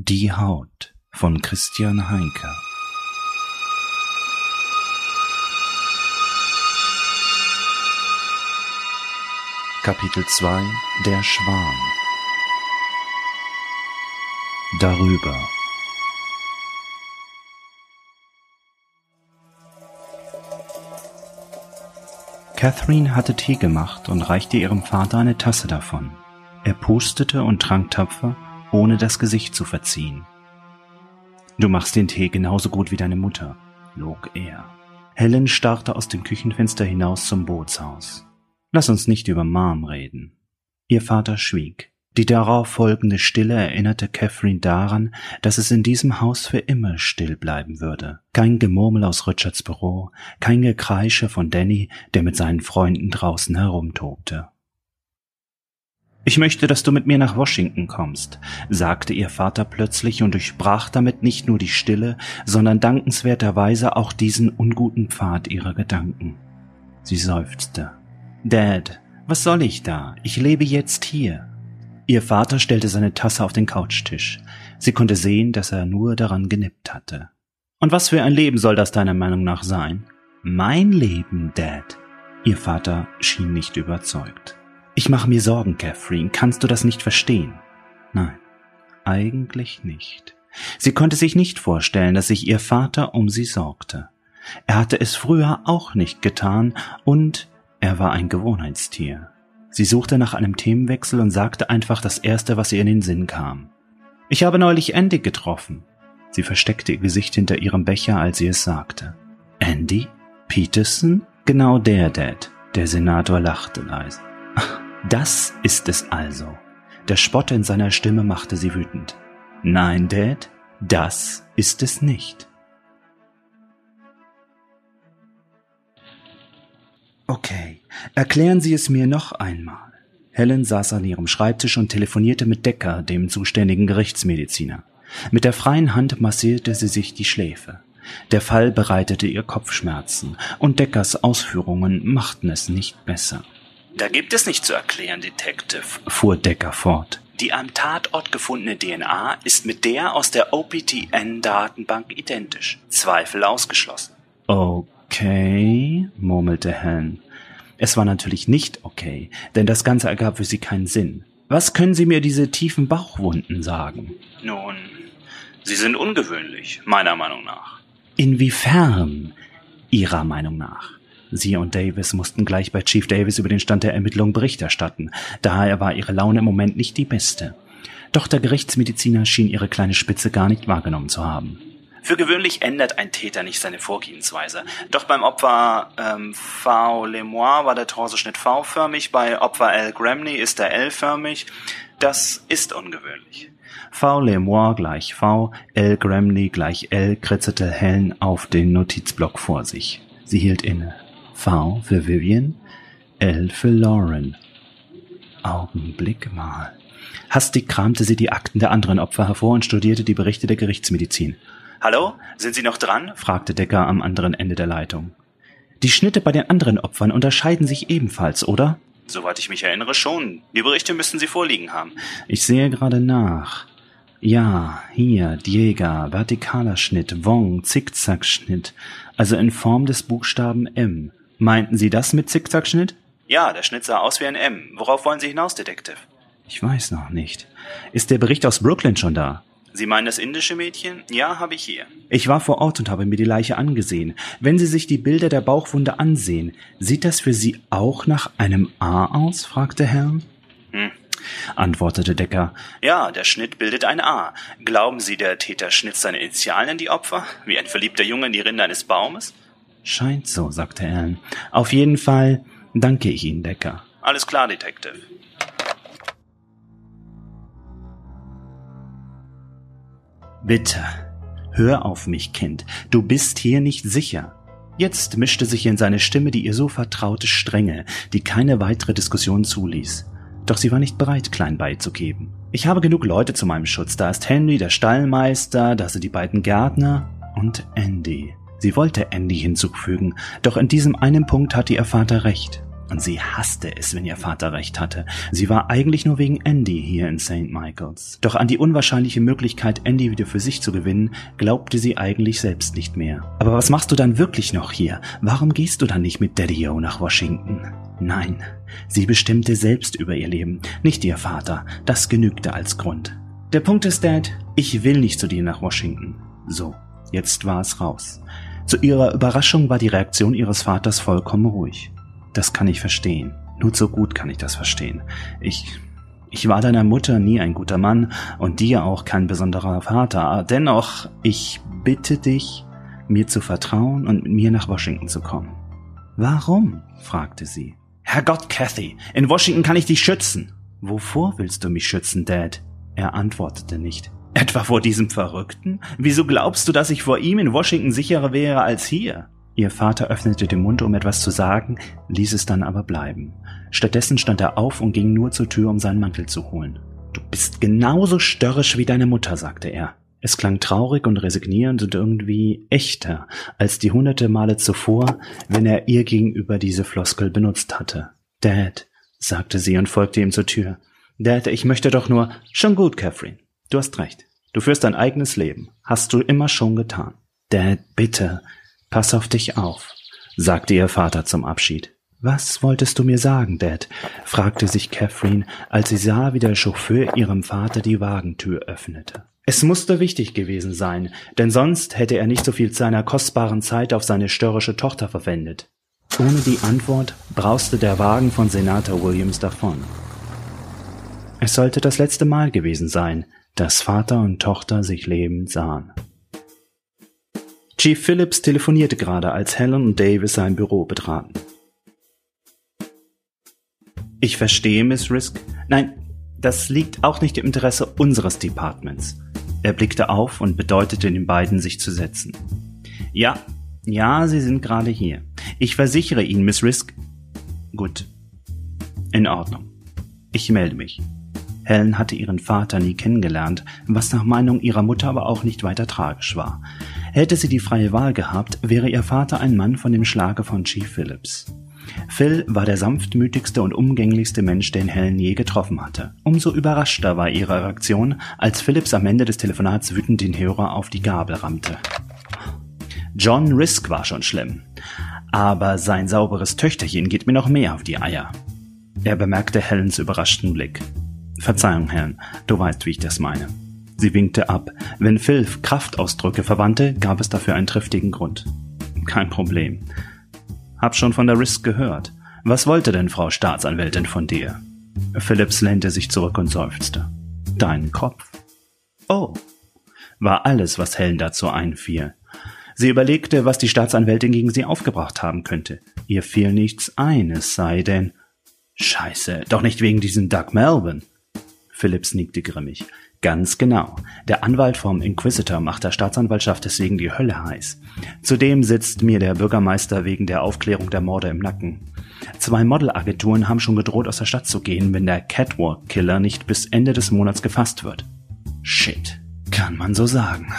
Die Haut von Christian Heinke. Kapitel 2 Der Schwan. Darüber. Catherine hatte Tee gemacht und reichte ihrem Vater eine Tasse davon. Er pustete und trank tapfer, ohne das Gesicht zu verziehen. Du machst den Tee genauso gut wie deine Mutter, log er. Helen starrte aus dem Küchenfenster hinaus zum Bootshaus. Lass uns nicht über Mom reden. Ihr Vater schwieg. Die darauf folgende Stille erinnerte Catherine daran, dass es in diesem Haus für immer still bleiben würde. Kein Gemurmel aus Richards Büro, kein Gekreische von Danny, der mit seinen Freunden draußen herumtobte. Ich möchte, dass du mit mir nach Washington kommst, sagte ihr Vater plötzlich und durchbrach damit nicht nur die Stille, sondern dankenswerterweise auch diesen unguten Pfad ihrer Gedanken. Sie seufzte. Dad, was soll ich da? Ich lebe jetzt hier. Ihr Vater stellte seine Tasse auf den Couchtisch. Sie konnte sehen, dass er nur daran genippt hatte. Und was für ein Leben soll das deiner Meinung nach sein? Mein Leben, Dad. Ihr Vater schien nicht überzeugt. Ich mache mir Sorgen, Catherine. Kannst du das nicht verstehen? Nein, eigentlich nicht. Sie konnte sich nicht vorstellen, dass sich ihr Vater um sie sorgte. Er hatte es früher auch nicht getan und er war ein Gewohnheitstier. Sie suchte nach einem Themenwechsel und sagte einfach das Erste, was ihr in den Sinn kam. Ich habe neulich Andy getroffen. Sie versteckte ihr Gesicht hinter ihrem Becher, als sie es sagte. Andy? Peterson? Genau der, Dad. Der Senator lachte leise. Das ist es also. Der Spott in seiner Stimme machte sie wütend. Nein, Dad, das ist es nicht. Okay, erklären Sie es mir noch einmal. Helen saß an ihrem Schreibtisch und telefonierte mit Decker, dem zuständigen Gerichtsmediziner. Mit der freien Hand massierte sie sich die Schläfe. Der Fall bereitete ihr Kopfschmerzen, und Deckers Ausführungen machten es nicht besser. Da gibt es nicht zu erklären, Detective, fuhr Decker fort. Die am Tatort gefundene DNA ist mit der aus der OPTN-Datenbank identisch. Zweifel ausgeschlossen. Okay, murmelte Helen. Es war natürlich nicht okay, denn das Ganze ergab für sie keinen Sinn. Was können Sie mir diese tiefen Bauchwunden sagen? Nun, sie sind ungewöhnlich, meiner Meinung nach. Inwiefern? Ihrer Meinung nach? Sie und Davis mussten gleich bei Chief Davis über den Stand der Ermittlungen Bericht erstatten. Daher war ihre Laune im Moment nicht die beste. Doch der Gerichtsmediziner schien ihre kleine Spitze gar nicht wahrgenommen zu haben. Für gewöhnlich ändert ein Täter nicht seine Vorgehensweise. Doch beim Opfer ähm, V. Lemois war der Torsoschnitt V-förmig, bei Opfer L. Gramney ist er L-förmig. Das ist ungewöhnlich. V. Lemois gleich V, L. Gramney gleich L kritzelte Helen auf den Notizblock vor sich. Sie hielt inne. V für Vivian, L für Lauren. Augenblick mal. Hastig kramte sie die Akten der anderen Opfer hervor und studierte die Berichte der Gerichtsmedizin. Hallo, sind Sie noch dran? fragte Decker am anderen Ende der Leitung. Die Schnitte bei den anderen Opfern unterscheiden sich ebenfalls, oder? Soweit ich mich erinnere schon. Die Berichte müssten Sie vorliegen haben. Ich sehe gerade nach. Ja, hier, Diega, vertikaler Schnitt, Wong, Zickzackschnitt, also in Form des Buchstaben M. Meinten Sie das mit Zickzackschnitt? Ja, der Schnitt sah aus wie ein M. Worauf wollen Sie hinaus, Detective? Ich weiß noch nicht. Ist der Bericht aus Brooklyn schon da? Sie meinen das indische Mädchen? Ja, habe ich hier. Ich war vor Ort und habe mir die Leiche angesehen. Wenn Sie sich die Bilder der Bauchwunde ansehen, sieht das für Sie auch nach einem A aus? fragte Herr. Hm, antwortete Decker. Ja, der Schnitt bildet ein A. Glauben Sie, der Täter schnitt seine Initialen in die Opfer, wie ein verliebter Junge in die Rinde eines Baumes? Scheint so, sagte Alan. Auf jeden Fall danke ich Ihnen, Decker. Alles klar, Detective. Bitte, hör auf mich, Kind. Du bist hier nicht sicher. Jetzt mischte sich in seine Stimme die ihr so vertraute Strenge, die keine weitere Diskussion zuließ. Doch sie war nicht bereit, klein beizugeben. Ich habe genug Leute zu meinem Schutz. Da ist Henry, der Stallmeister, da sind die beiden Gärtner und Andy. Sie wollte Andy hinzufügen, doch in diesem einen Punkt hatte ihr Vater recht. Und sie hasste es, wenn ihr Vater recht hatte. Sie war eigentlich nur wegen Andy hier in St. Michaels. Doch an die unwahrscheinliche Möglichkeit, Andy wieder für sich zu gewinnen, glaubte sie eigentlich selbst nicht mehr. Aber was machst du dann wirklich noch hier? Warum gehst du dann nicht mit Daddy-O nach Washington? Nein, sie bestimmte selbst über ihr Leben, nicht ihr Vater. Das genügte als Grund. Der Punkt ist, Dad, ich will nicht zu dir nach Washington. So, jetzt war es raus. Zu ihrer Überraschung war die Reaktion ihres Vaters vollkommen ruhig. Das kann ich verstehen. Nur zu gut kann ich das verstehen. Ich, ich war deiner Mutter nie ein guter Mann und dir auch kein besonderer Vater. Dennoch, ich bitte dich, mir zu vertrauen und mit mir nach Washington zu kommen. Warum? fragte sie. Herrgott, Kathy, in Washington kann ich dich schützen. Wovor willst du mich schützen, Dad? Er antwortete nicht. Etwa vor diesem Verrückten? Wieso glaubst du, dass ich vor ihm in Washington sicherer wäre als hier? Ihr Vater öffnete den Mund, um etwas zu sagen, ließ es dann aber bleiben. Stattdessen stand er auf und ging nur zur Tür, um seinen Mantel zu holen. Du bist genauso störrisch wie deine Mutter, sagte er. Es klang traurig und resignierend und irgendwie echter als die hunderte Male zuvor, wenn er ihr gegenüber diese Floskel benutzt hatte. Dad, sagte sie und folgte ihm zur Tür. Dad, ich möchte doch nur. Schon gut, Catherine. Du hast recht. Du führst dein eigenes Leben. Hast du immer schon getan. Dad, bitte, Pass auf dich auf, sagte ihr Vater zum Abschied. Was wolltest du mir sagen, Dad? fragte sich Catherine, als sie sah, wie der Chauffeur ihrem Vater die Wagentür öffnete. Es musste wichtig gewesen sein, denn sonst hätte er nicht so viel seiner kostbaren Zeit auf seine störrische Tochter verwendet. Ohne die Antwort brauste der Wagen von Senator Williams davon. Es sollte das letzte Mal gewesen sein, dass Vater und Tochter sich lebend sahen. Chief Phillips telefonierte gerade, als Helen und Davis sein Büro betraten. Ich verstehe, Miss Risk. Nein, das liegt auch nicht im Interesse unseres Departments. Er blickte auf und bedeutete den beiden, sich zu setzen. Ja, ja, Sie sind gerade hier. Ich versichere Ihnen, Miss Risk. Gut. In Ordnung. Ich melde mich. Helen hatte ihren Vater nie kennengelernt, was nach Meinung ihrer Mutter aber auch nicht weiter tragisch war. Hätte sie die freie Wahl gehabt, wäre ihr Vater ein Mann von dem Schlage von Chief Phillips. Phil war der sanftmütigste und umgänglichste Mensch, den Helen je getroffen hatte. Umso überraschter war ihre Reaktion, als Phillips am Ende des Telefonats wütend den Hörer auf die Gabel rammte. John Risk war schon schlimm. Aber sein sauberes Töchterchen geht mir noch mehr auf die Eier. Er bemerkte Helens überraschten Blick. Verzeihung, Helen, du weißt, wie ich das meine. Sie winkte ab. Wenn Phil Kraftausdrücke verwandte, gab es dafür einen triftigen Grund. Kein Problem. Hab schon von der Risk gehört. Was wollte denn Frau Staatsanwältin von dir? Phillips lehnte sich zurück und seufzte. Deinen Kopf. Oh, war alles, was Helen dazu einfiel. Sie überlegte, was die Staatsanwältin gegen sie aufgebracht haben könnte. Ihr fiel nichts ein, es sei denn. Scheiße, doch nicht wegen diesem Doug Melvin. Phillips nickte grimmig. Ganz genau. Der Anwalt vom Inquisitor macht der Staatsanwaltschaft deswegen die Hölle heiß. Zudem sitzt mir der Bürgermeister wegen der Aufklärung der Morde im Nacken. Zwei Modelagenturen haben schon gedroht, aus der Stadt zu gehen, wenn der Catwalk-Killer nicht bis Ende des Monats gefasst wird. Shit. Kann man so sagen.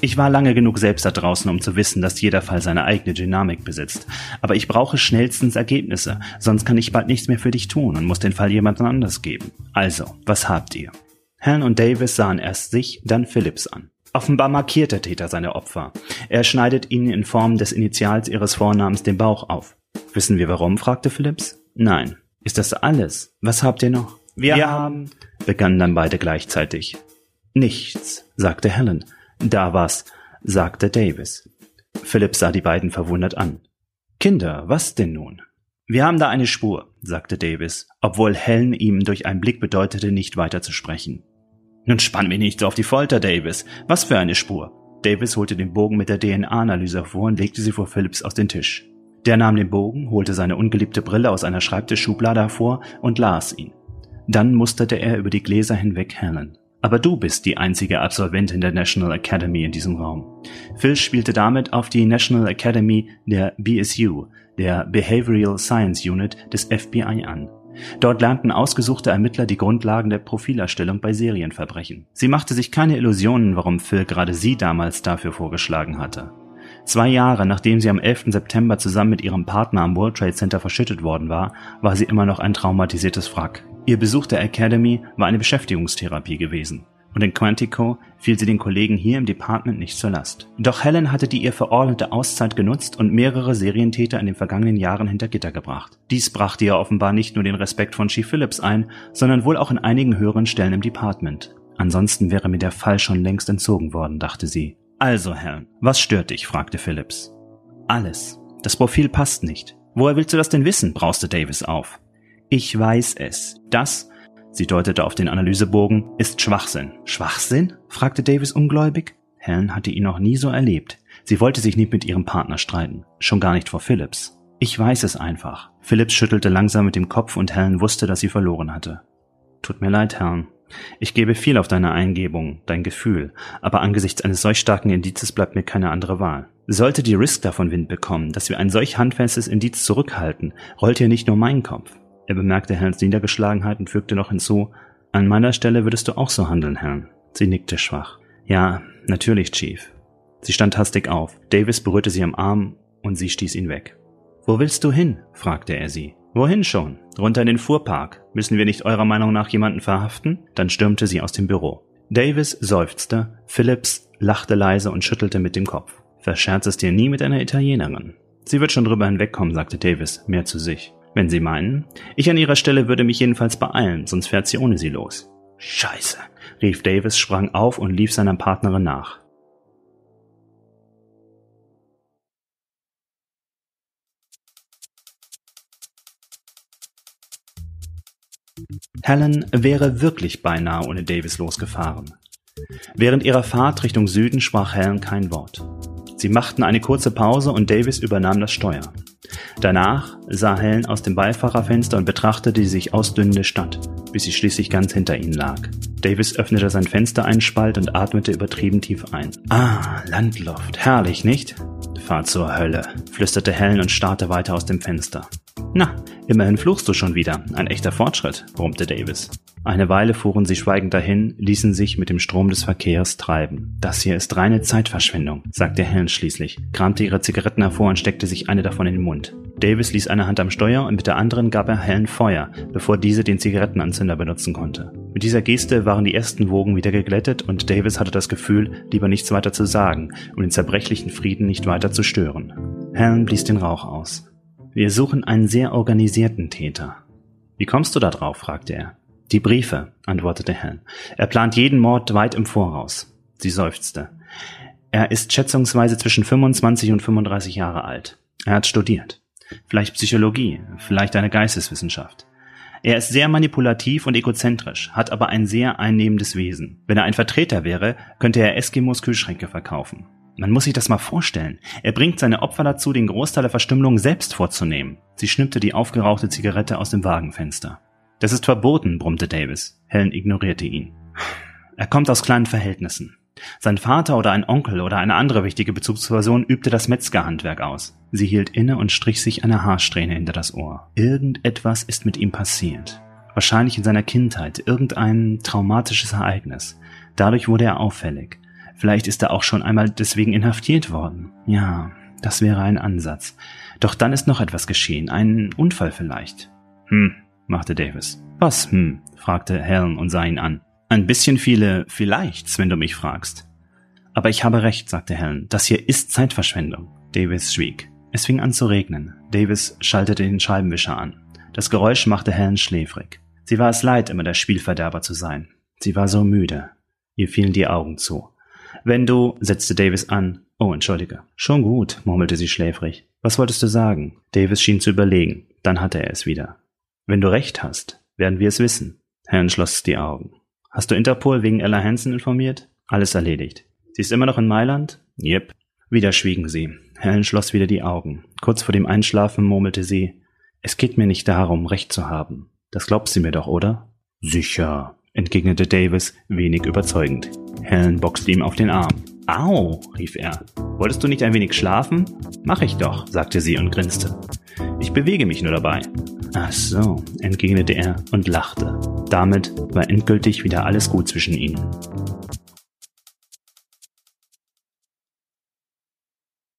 Ich war lange genug selbst da draußen, um zu wissen, dass jeder Fall seine eigene Dynamik besitzt. Aber ich brauche schnellstens Ergebnisse, sonst kann ich bald nichts mehr für dich tun und muss den Fall jemand anders geben. Also, was habt ihr? Helen und Davis sahen erst sich, dann Phillips an. Offenbar markiert der Täter seine Opfer. Er schneidet ihnen in Form des Initials ihres Vornamens den Bauch auf. Wissen wir warum? fragte Phillips. Nein. Ist das alles? Was habt ihr noch? Wir, wir haben, begannen dann beide gleichzeitig. Nichts, sagte Helen. Da was, sagte Davis. Phillips sah die beiden verwundert an. Kinder, was denn nun? Wir haben da eine Spur, sagte Davis, obwohl Helen ihm durch einen Blick bedeutete, nicht weiter zu sprechen. Nun spann mich nicht so auf die Folter, Davis. Was für eine Spur? Davis holte den Bogen mit der DNA-Analyse vor und legte sie vor Phillips auf den Tisch. Der nahm den Bogen, holte seine ungeliebte Brille aus einer Schreibtischschublade hervor und las ihn. Dann musterte er über die Gläser hinweg Helen. Aber du bist die einzige Absolventin der National Academy in diesem Raum. Phil spielte damit auf die National Academy der BSU, der Behavioral Science Unit des FBI an. Dort lernten ausgesuchte Ermittler die Grundlagen der Profilerstellung bei Serienverbrechen. Sie machte sich keine Illusionen, warum Phil gerade sie damals dafür vorgeschlagen hatte. Zwei Jahre nachdem sie am 11. September zusammen mit ihrem Partner am World Trade Center verschüttet worden war, war sie immer noch ein traumatisiertes Wrack. Ihr Besuch der Academy war eine Beschäftigungstherapie gewesen. Und in Quantico fiel sie den Kollegen hier im Department nicht zur Last. Doch Helen hatte die ihr verordnete Auszeit genutzt und mehrere Serientäter in den vergangenen Jahren hinter Gitter gebracht. Dies brachte ihr offenbar nicht nur den Respekt von Chief Phillips ein, sondern wohl auch in einigen höheren Stellen im Department. Ansonsten wäre mir der Fall schon längst entzogen worden, dachte sie. Also, Helen, was stört dich? fragte Phillips. Alles. Das Profil passt nicht. Woher willst du das denn wissen? brauste Davis auf. Ich weiß es. Das, sie deutete auf den Analysebogen, ist Schwachsinn. Schwachsinn? fragte Davis ungläubig. Helen hatte ihn noch nie so erlebt. Sie wollte sich nicht mit ihrem Partner streiten. Schon gar nicht vor Phillips. Ich weiß es einfach. Phillips schüttelte langsam mit dem Kopf und Helen wusste, dass sie verloren hatte. Tut mir leid, Helen. Ich gebe viel auf deine Eingebung, dein Gefühl, aber angesichts eines solch starken Indizes bleibt mir keine andere Wahl. Sollte die Risk davon Wind bekommen, dass wir ein solch handfestes Indiz zurückhalten, rollt hier nicht nur mein Kopf. Er bemerkte Helens Niedergeschlagenheit und fügte noch hinzu, an meiner Stelle würdest du auch so handeln, Helen. Sie nickte schwach. Ja, natürlich, Chief. Sie stand hastig auf. Davis berührte sie am Arm und sie stieß ihn weg. Wo willst du hin? fragte er sie. Wohin schon? Runter in den Fuhrpark. Müssen wir nicht eurer Meinung nach jemanden verhaften? Dann stürmte sie aus dem Büro. Davis seufzte, Phillips lachte leise und schüttelte mit dem Kopf. Verscherz es dir nie mit einer Italienerin. Sie wird schon drüber hinwegkommen, sagte Davis, mehr zu sich. Wenn Sie meinen. Ich an Ihrer Stelle würde mich jedenfalls beeilen, sonst fährt sie ohne Sie los. Scheiße, rief Davis, sprang auf und lief seiner Partnerin nach. Helen wäre wirklich beinahe ohne Davis losgefahren. Während ihrer Fahrt Richtung Süden sprach Helen kein Wort. Sie machten eine kurze Pause und Davis übernahm das Steuer. Danach sah Helen aus dem Beifahrerfenster und betrachtete die sich ausdünnende Stadt, bis sie schließlich ganz hinter ihnen lag. Davis öffnete sein Fenster einen Spalt und atmete übertrieben tief ein. Ah, Landluft, herrlich, nicht? Fahr zur Hölle, flüsterte Helen und starrte weiter aus dem Fenster. Na, immerhin fluchst du schon wieder. Ein echter Fortschritt, brummte Davis. Eine Weile fuhren sie schweigend dahin, ließen sich mit dem Strom des Verkehrs treiben. Das hier ist reine Zeitverschwendung, sagte Helen schließlich, kramte ihre Zigaretten hervor und steckte sich eine davon in den Mund. Davis ließ eine Hand am Steuer und mit der anderen gab er Helen Feuer, bevor diese den Zigarettenanzünder benutzen konnte. Mit dieser Geste waren die ersten Wogen wieder geglättet und Davis hatte das Gefühl, lieber nichts weiter zu sagen, um den zerbrechlichen Frieden nicht weiter zu stören. Helen blies den Rauch aus. Wir suchen einen sehr organisierten Täter. Wie kommst du da drauf? fragte er. Die Briefe, antwortete Helen. Er plant jeden Mord weit im Voraus. Sie seufzte. Er ist schätzungsweise zwischen 25 und 35 Jahre alt. Er hat studiert. Vielleicht Psychologie, vielleicht eine Geisteswissenschaft. Er ist sehr manipulativ und egozentrisch, hat aber ein sehr einnehmendes Wesen. Wenn er ein Vertreter wäre, könnte er Eskimos Kühlschränke verkaufen. Man muss sich das mal vorstellen. Er bringt seine Opfer dazu, den Großteil der Verstümmelung selbst vorzunehmen. Sie schnippte die aufgerauchte Zigarette aus dem Wagenfenster. Das ist verboten, brummte Davis. Helen ignorierte ihn. Er kommt aus kleinen Verhältnissen. Sein Vater oder ein Onkel oder eine andere wichtige Bezugsperson übte das Metzgerhandwerk aus. Sie hielt inne und strich sich eine Haarsträhne hinter das Ohr. Irgendetwas ist mit ihm passiert. Wahrscheinlich in seiner Kindheit irgendein traumatisches Ereignis. Dadurch wurde er auffällig. Vielleicht ist er auch schon einmal deswegen inhaftiert worden. Ja, das wäre ein Ansatz. Doch dann ist noch etwas geschehen, ein Unfall vielleicht. Hm, machte Davis. Was, hm? fragte Helen und sah ihn an. Ein bisschen viele Vielleichts, wenn du mich fragst. Aber ich habe recht, sagte Helen. Das hier ist Zeitverschwendung. Davis schwieg. Es fing an zu regnen. Davis schaltete den Scheibenwischer an. Das Geräusch machte Helen schläfrig. Sie war es leid, immer der Spielverderber zu sein. Sie war so müde. Ihr fielen die Augen zu. Wenn du, setzte Davis an. Oh, entschuldige. Schon gut, murmelte sie schläfrig. Was wolltest du sagen? Davis schien zu überlegen. Dann hatte er es wieder. Wenn du recht hast, werden wir es wissen. Helen schloss die Augen. Hast du Interpol wegen Ella Hansen informiert? Alles erledigt. Sie ist immer noch in Mailand? Yep. Wieder schwiegen sie. Helen schloss wieder die Augen. Kurz vor dem Einschlafen murmelte sie, es geht mir nicht darum, Recht zu haben. Das glaubst du mir doch, oder? Sicher, entgegnete Davis wenig überzeugend. Helen boxte ihm auf den Arm. Au, rief er. Wolltest du nicht ein wenig schlafen? Mach ich doch, sagte sie und grinste. Ich bewege mich nur dabei. Ach so, entgegnete er und lachte. Damit war endgültig wieder alles gut zwischen ihnen.